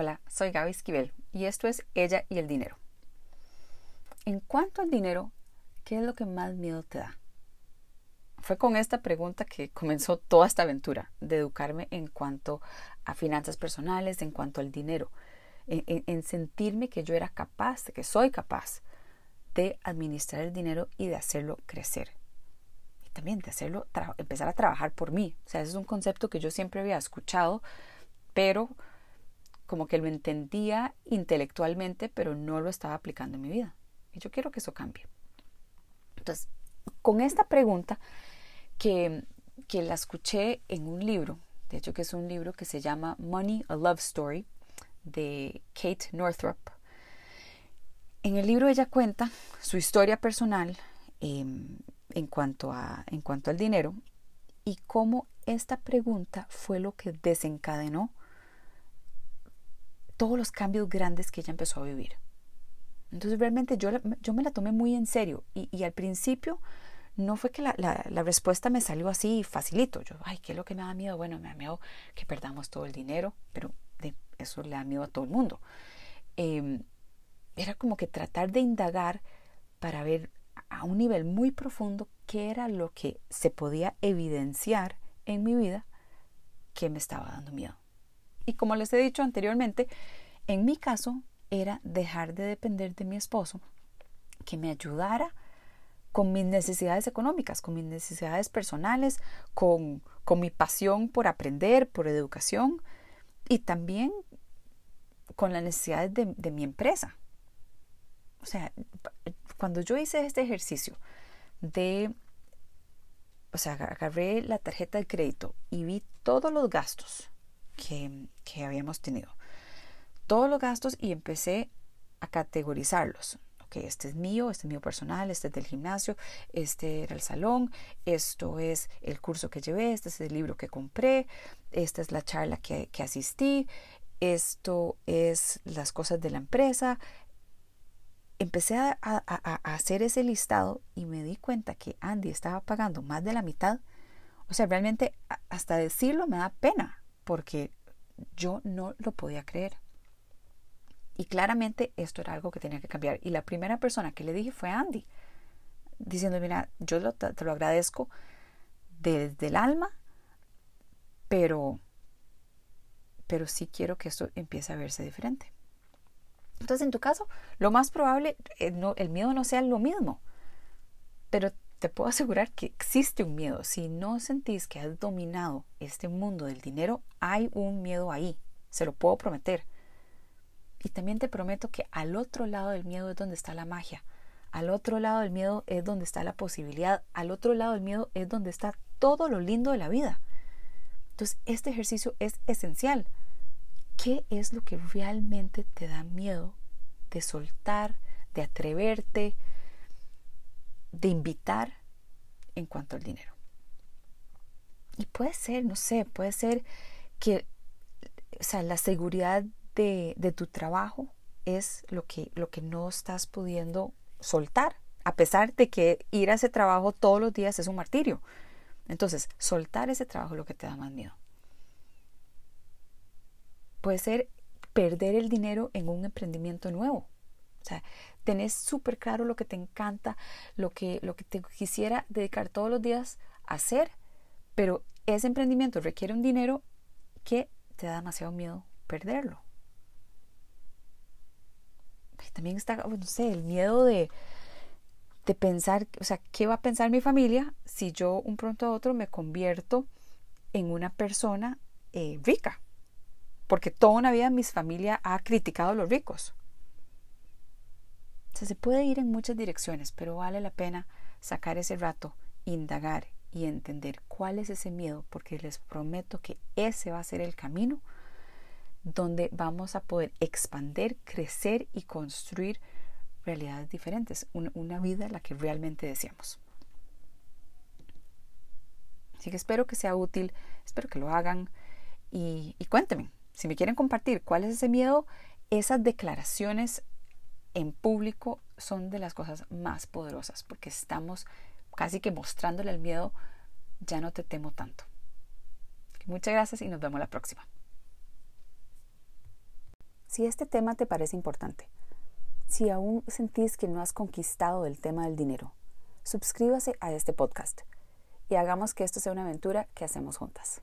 Hola, soy Gaby Esquivel y esto es Ella y el Dinero. En cuanto al dinero, ¿qué es lo que más miedo te da? Fue con esta pregunta que comenzó toda esta aventura de educarme en cuanto a finanzas personales, en cuanto al dinero, en, sentirme que yo era capaz, que soy capaz de administrar el dinero y de hacerlo crecer. Y también de hacerlo, empezar a trabajar por mí. O sea, ese es un concepto que yo siempre había escuchado, pero como que lo entendía intelectualmente, pero no lo estaba aplicando en mi vida. Y yo quiero que eso cambie. Entonces, con esta pregunta que, que la escuché en un libro, de hecho que es un libro que se llama Money, a Love Story, de Kate Northrop. En el libro ella cuenta su historia personal em, en, cuanto a, en cuanto al dinero y cómo esta pregunta fue lo que desencadenó todos los cambios grandes que ella empezó a vivir. Entonces realmente yo, yo me la tomé muy en serio y, al principio no fue que la, respuesta me salió así facilito. Yo, ay, ¿qué es lo que me da miedo? Bueno, me da miedo que perdamos todo el dinero, pero eso le da miedo a todo el mundo. Em, era como que tratar de indagar para ver a un nivel muy profundo qué era lo que se podía evidenciar en mi vida que me estaba dando miedo. Y como les he dicho anteriormente, en mi caso era dejar de depender de mi esposo, que me ayudara con mis necesidades económicas, con mis necesidades personales, con, con mi pasión por aprender, por educación y también con las necesidades de, de mi empresa. O sea, cuando yo hice este ejercicio de, o sea, agarré la tarjeta de crédito y vi todos los gastos que, habíamos tenido. Todos los gastos y empecé a categorizarlos. Ok, este es mío, este es mío personal, este es del gimnasio, este era el salón, esto es el curso que llevé, este es el libro que compré, esta es la charla que, asistí, esto es las cosas de la empresa. Empecé a, a, hacer ese listado y me di cuenta que Andy estaba pagando más de la mitad. O sea, realmente hasta decirlo me da pena porque yo no lo podía creer. Y claramente esto era algo que tenía que cambiar. Y la primera persona que le dije fue Andy, diciendo, mira, yo te lo agradezco desde el alma, pero, pero sí quiero que esto empiece a verse diferente. Entonces, en tu caso, lo más probable, eh, no, el miedo no sea lo mismo, pero te puedo asegurar que existe un miedo. Si no sentís que has dominado este mundo del dinero, hay un miedo ahí. Se lo puedo prometer. Y también te prometo que al otro lado del miedo es donde está la magia. Al otro lado del miedo es donde está la posibilidad. Al otro lado del miedo es donde está todo lo lindo de la vida. Entonces, este ejercicio es esencial. ¿Qué es lo que realmente te da miedo de soltar, de atreverte, de invitar en cuanto al dinero. Y puede ser, no sé, puede ser que, o sea, la seguridad de, de tu trabajo es lo que, lo que no estás pudiendo soltar, a pesar de que ir a ese trabajo todos los días es un martirio. Entonces, soltar ese trabajo es lo que te da más miedo. Puede ser perder el dinero en un emprendimiento nuevo. Sea, tenés súper claro lo que te encanta, lo que, lo que te quisiera dedicar todos los días a hacer, pero ese emprendimiento requiere un dinero que te da demasiado miedo perderlo. también está, no sé, el miedo de, de pensar, o sea, ¿qué va a pensar mi familia si yo un pronto a otro me convierto en una persona eh, rica? Porque toda una vida mi familia ha criticado a los ricos se puede ir en muchas direcciones, pero vale la pena sacar ese rato, indagar y entender cuál es ese miedo, porque les prometo que ese va a ser el camino donde vamos a poder expander, crecer y construir realidades diferentes, una, vida la que realmente deseamos. Así que espero que sea útil, espero que lo hagan y, y cuéntenme si me quieren compartir cuál es ese miedo, esas declaraciones en público son de las cosas más poderosas porque estamos casi que mostrándole el miedo, ya no te temo tanto. Muchas gracias y nos vemos la próxima. Si este tema te parece importante, si aún sentís que no has conquistado el tema del dinero, suscríbase a este podcast y hagamos que esto sea una aventura que hacemos juntas.